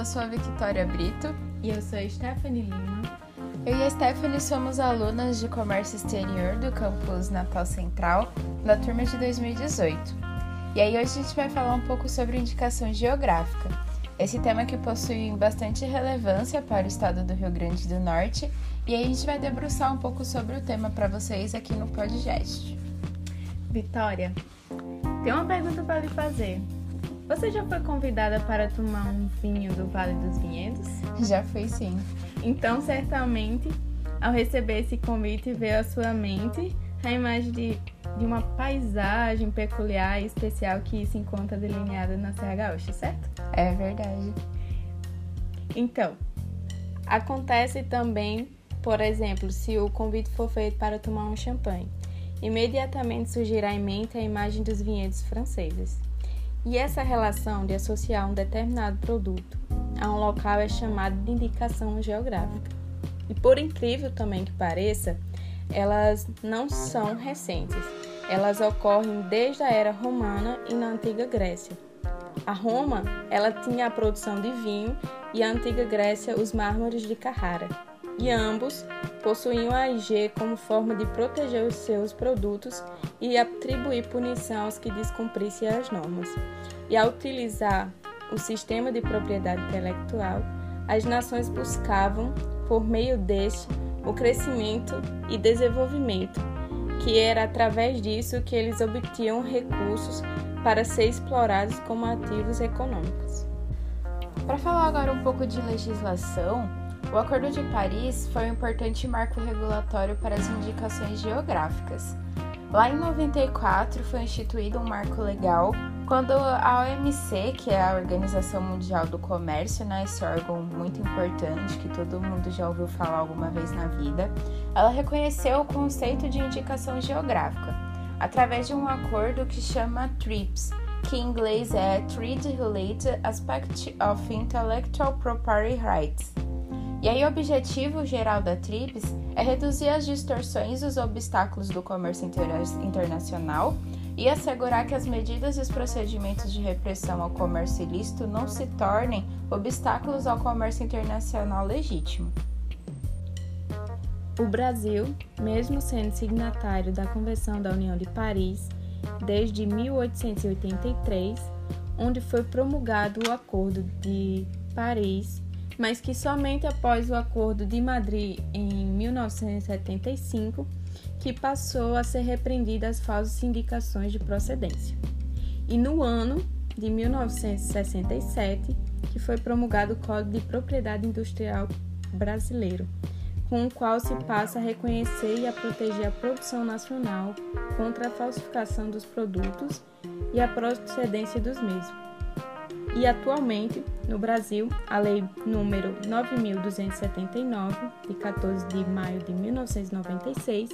Eu sou a Victoria Brito. E eu sou a Stephanie Lima. Eu e a Stephanie somos alunas de Comércio Exterior do campus Natal Central, da turma de 2018. E aí hoje a gente vai falar um pouco sobre indicação geográfica. Esse tema que possui bastante relevância para o estado do Rio Grande do Norte, e aí a gente vai debruçar um pouco sobre o tema para vocês aqui no podcast. Vitória, tem uma pergunta para lhe fazer. Você já foi convidada para tomar um vinho do Vale dos Vinhedos? Já fui sim. Então, certamente, ao receber esse convite, veio à sua mente a imagem de, de uma paisagem peculiar e especial que se encontra delineada na Serra Gaúcha, certo? É verdade. Então, acontece também, por exemplo, se o convite for feito para tomar um champanhe, imediatamente surgirá em mente a imagem dos vinhedos franceses. E essa relação de associar um determinado produto a um local é chamada de indicação geográfica. E por incrível também que pareça, elas não são recentes. Elas ocorrem desde a era romana e na antiga Grécia. A Roma, ela tinha a produção de vinho e a antiga Grécia os mármores de Carrara. E ambos possuíam a IG como forma de proteger os seus produtos e atribuir punição aos que descumprissem as normas. E ao utilizar o sistema de propriedade intelectual, as nações buscavam, por meio deste, o crescimento e desenvolvimento, que era através disso que eles obtinham recursos para ser explorados como ativos econômicos. Para falar agora um pouco de legislação, o Acordo de Paris foi um importante marco regulatório para as indicações geográficas. Lá em 94 foi instituído um marco legal quando a OMC, que é a Organização Mundial do Comércio, né, esse órgão muito importante que todo mundo já ouviu falar alguma vez na vida, ela reconheceu o conceito de indicação geográfica através de um acordo que chama TRIPS, que em inglês é Trade Related Aspect of Intellectual Property Rights. E aí, o objetivo geral da TRIPS é reduzir as distorções e os obstáculos do comércio internacional e assegurar que as medidas e os procedimentos de repressão ao comércio ilícito não se tornem obstáculos ao comércio internacional legítimo. O Brasil, mesmo sendo signatário da Convenção da União de Paris desde 1883, onde foi promulgado o Acordo de Paris mas que somente após o Acordo de Madrid em 1975 que passou a ser repreendida as falsas indicações de procedência. E no ano de 1967 que foi promulgado o Código de Propriedade Industrial Brasileiro, com o qual se passa a reconhecer e a proteger a produção nacional contra a falsificação dos produtos e a procedência dos mesmos e atualmente, no Brasil, a Lei número 9279, de 14 de maio de 1996,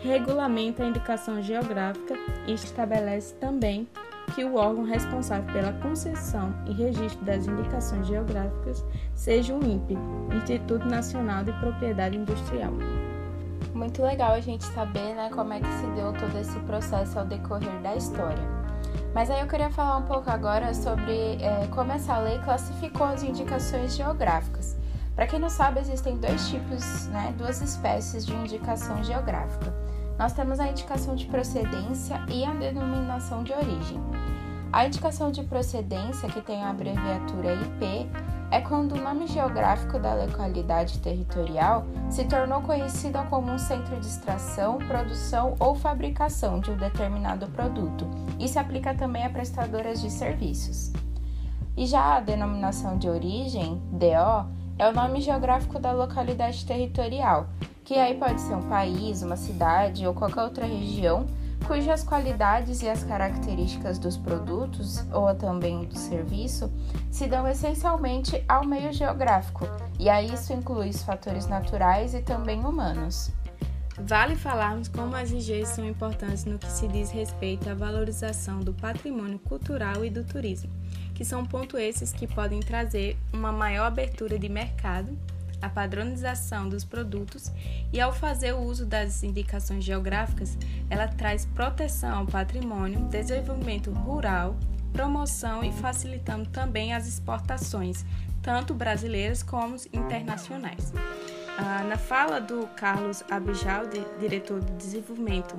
regulamenta a indicação geográfica e estabelece também que o órgão responsável pela concessão e registro das indicações geográficas seja o INPE, Instituto Nacional de Propriedade Industrial. Muito legal a gente saber né, como é que se deu todo esse processo ao decorrer da história. Mas aí eu queria falar um pouco agora sobre é, como essa lei classificou as indicações geográficas. Para quem não sabe, existem dois tipos, né, duas espécies de indicação geográfica. Nós temos a indicação de procedência e a denominação de origem. A indicação de procedência, que tem a abreviatura IP, é quando o nome geográfico da localidade territorial se tornou conhecida como um centro de extração, produção ou fabricação de um determinado produto e se aplica também a prestadoras de serviços. E já a denominação de origem, DO, é o nome geográfico da localidade territorial, que aí pode ser um país, uma cidade ou qualquer outra região cujas qualidades e as características dos produtos ou também do serviço se dão essencialmente ao meio geográfico, e aí isso inclui os fatores naturais e também humanos. Vale falarmos como as IGs são importantes no que se diz respeito à valorização do patrimônio cultural e do turismo, que são pontos esses que podem trazer uma maior abertura de mercado a padronização dos produtos e, ao fazer o uso das indicações geográficas, ela traz proteção ao patrimônio, desenvolvimento rural promoção e facilitando também as exportações, tanto brasileiras como internacionais. Ah, na fala do Carlos Abijaldi, diretor de desenvolvimento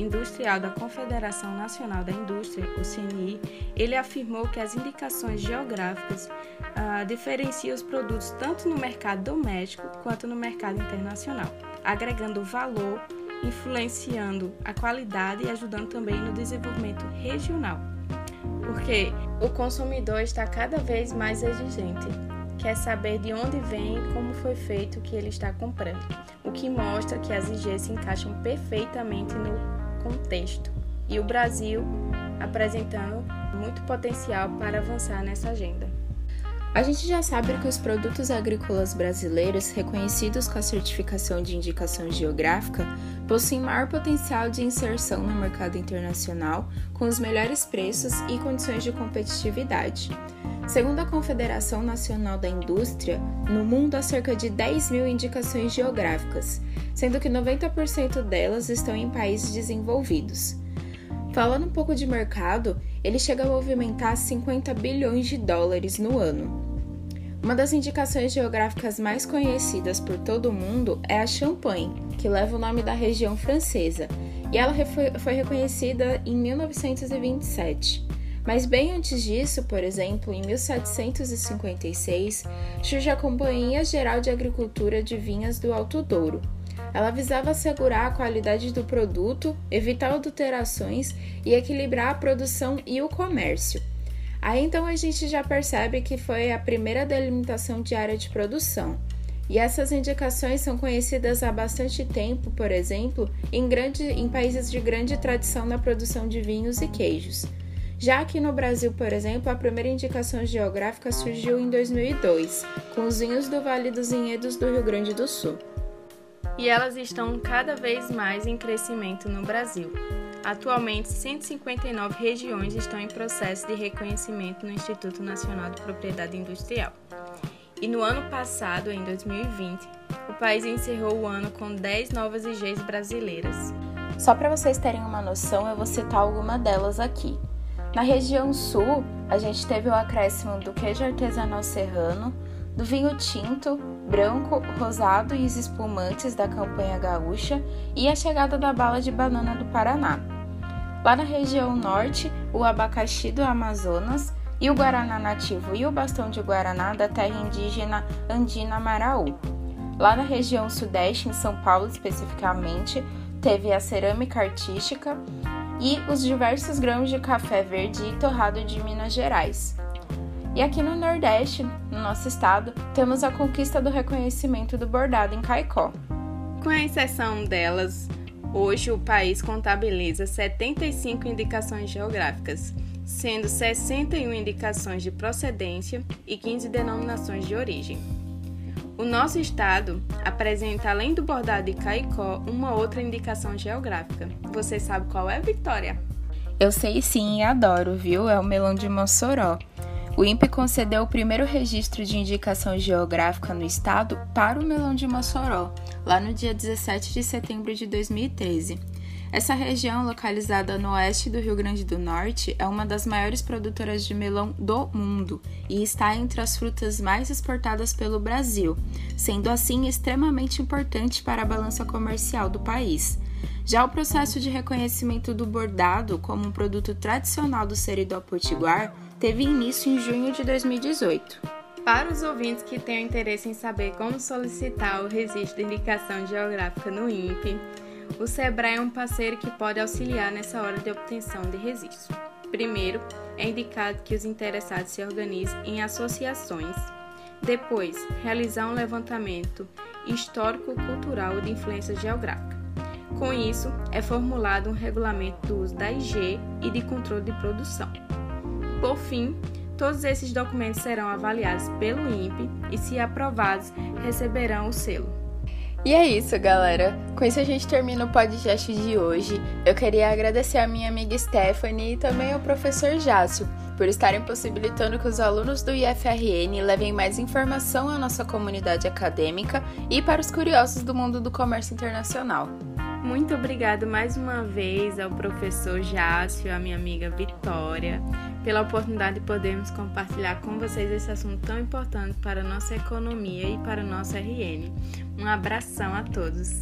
industrial da Confederação Nacional da Indústria, o CNI, ele afirmou que as indicações geográficas ah, diferenciam os produtos tanto no mercado doméstico quanto no mercado internacional, agregando valor, influenciando a qualidade e ajudando também no desenvolvimento regional. Porque o consumidor está cada vez mais exigente quer saber de onde vem e como foi feito o que ele está comprando, o que mostra que as IGs se encaixam perfeitamente no contexto e o Brasil apresentando muito potencial para avançar nessa agenda. A gente já sabe que os produtos agrícolas brasileiros reconhecidos com a certificação de indicação geográfica possuem maior potencial de inserção no mercado internacional, com os melhores preços e condições de competitividade. Segundo a Confederação Nacional da Indústria, no mundo há cerca de 10 mil indicações geográficas, sendo que 90% delas estão em países desenvolvidos. Falando um pouco de mercado, ele chega a movimentar 50 bilhões de dólares no ano. Uma das indicações geográficas mais conhecidas por todo o mundo é a Champagne, que leva o nome da região francesa, e ela foi reconhecida em 1927. Mas bem antes disso, por exemplo, em 1756, surge a Companhia Geral de Agricultura de Vinhas do Alto Douro. Ela visava assegurar a qualidade do produto, evitar adulterações e equilibrar a produção e o comércio. Aí então a gente já percebe que foi a primeira delimitação de área de produção. E essas indicações são conhecidas há bastante tempo, por exemplo, em, grande, em países de grande tradição na produção de vinhos e queijos. Já aqui no Brasil, por exemplo, a primeira indicação geográfica surgiu em 2002, com os vinhos do Vale dos Vinhedos do Rio Grande do Sul. E elas estão cada vez mais em crescimento no Brasil. Atualmente, 159 regiões estão em processo de reconhecimento no Instituto Nacional de Propriedade Industrial. E no ano passado, em 2020, o país encerrou o ano com 10 novas IGs brasileiras. Só para vocês terem uma noção, eu vou citar alguma delas aqui. Na região sul, a gente teve o acréscimo do queijo artesanal serrano, do vinho tinto, branco, rosado e os espumantes da campanha gaúcha e a chegada da bala de banana do Paraná. Lá na região norte, o abacaxi do Amazonas e o guaraná nativo e o bastão de guaraná da terra indígena Andina Maraú. Lá na região sudeste, em São Paulo especificamente, teve a cerâmica artística e os diversos grãos de café verde e torrado de Minas Gerais. E aqui no Nordeste, no nosso estado, temos a conquista do reconhecimento do bordado em Caicó. Com a exceção delas, hoje o país contabiliza 75 indicações geográficas, sendo 61 indicações de procedência e 15 denominações de origem. O nosso estado apresenta, além do bordado de Caicó, uma outra indicação geográfica. Você sabe qual é, Victoria? Eu sei sim e adoro, viu? É o melão de Mossoró. O INPE concedeu o primeiro registro de indicação geográfica no estado para o melão de Mossoró, lá no dia 17 de setembro de 2013. Essa região, localizada no oeste do Rio Grande do Norte, é uma das maiores produtoras de melão do mundo e está entre as frutas mais exportadas pelo Brasil, sendo assim extremamente importante para a balança comercial do país. Já o processo de reconhecimento do bordado como um produto tradicional do Seridó Potiguar teve início em junho de 2018. Para os ouvintes que tenham interesse em saber como solicitar o registro de indicação geográfica no INPE, o Sebrae é um parceiro que pode auxiliar nessa hora de obtenção de registro. Primeiro, é indicado que os interessados se organizem em associações. Depois, realizar um levantamento histórico-cultural de influência geográfica. Com isso, é formulado um regulamento do uso da IG e de controle de produção. Por fim, todos esses documentos serão avaliados pelo INPE e, se aprovados, receberão o selo. E é isso, galera. Com isso a gente termina o podcast de hoje. Eu queria agradecer a minha amiga Stephanie e também ao professor Jácio por estarem possibilitando que os alunos do IFRN levem mais informação à nossa comunidade acadêmica e para os curiosos do mundo do comércio internacional. Muito obrigado mais uma vez ao professor Jácio, à minha amiga Vitória, pela oportunidade de podermos compartilhar com vocês esse assunto tão importante para a nossa economia e para o nosso RN. Um abração a todos!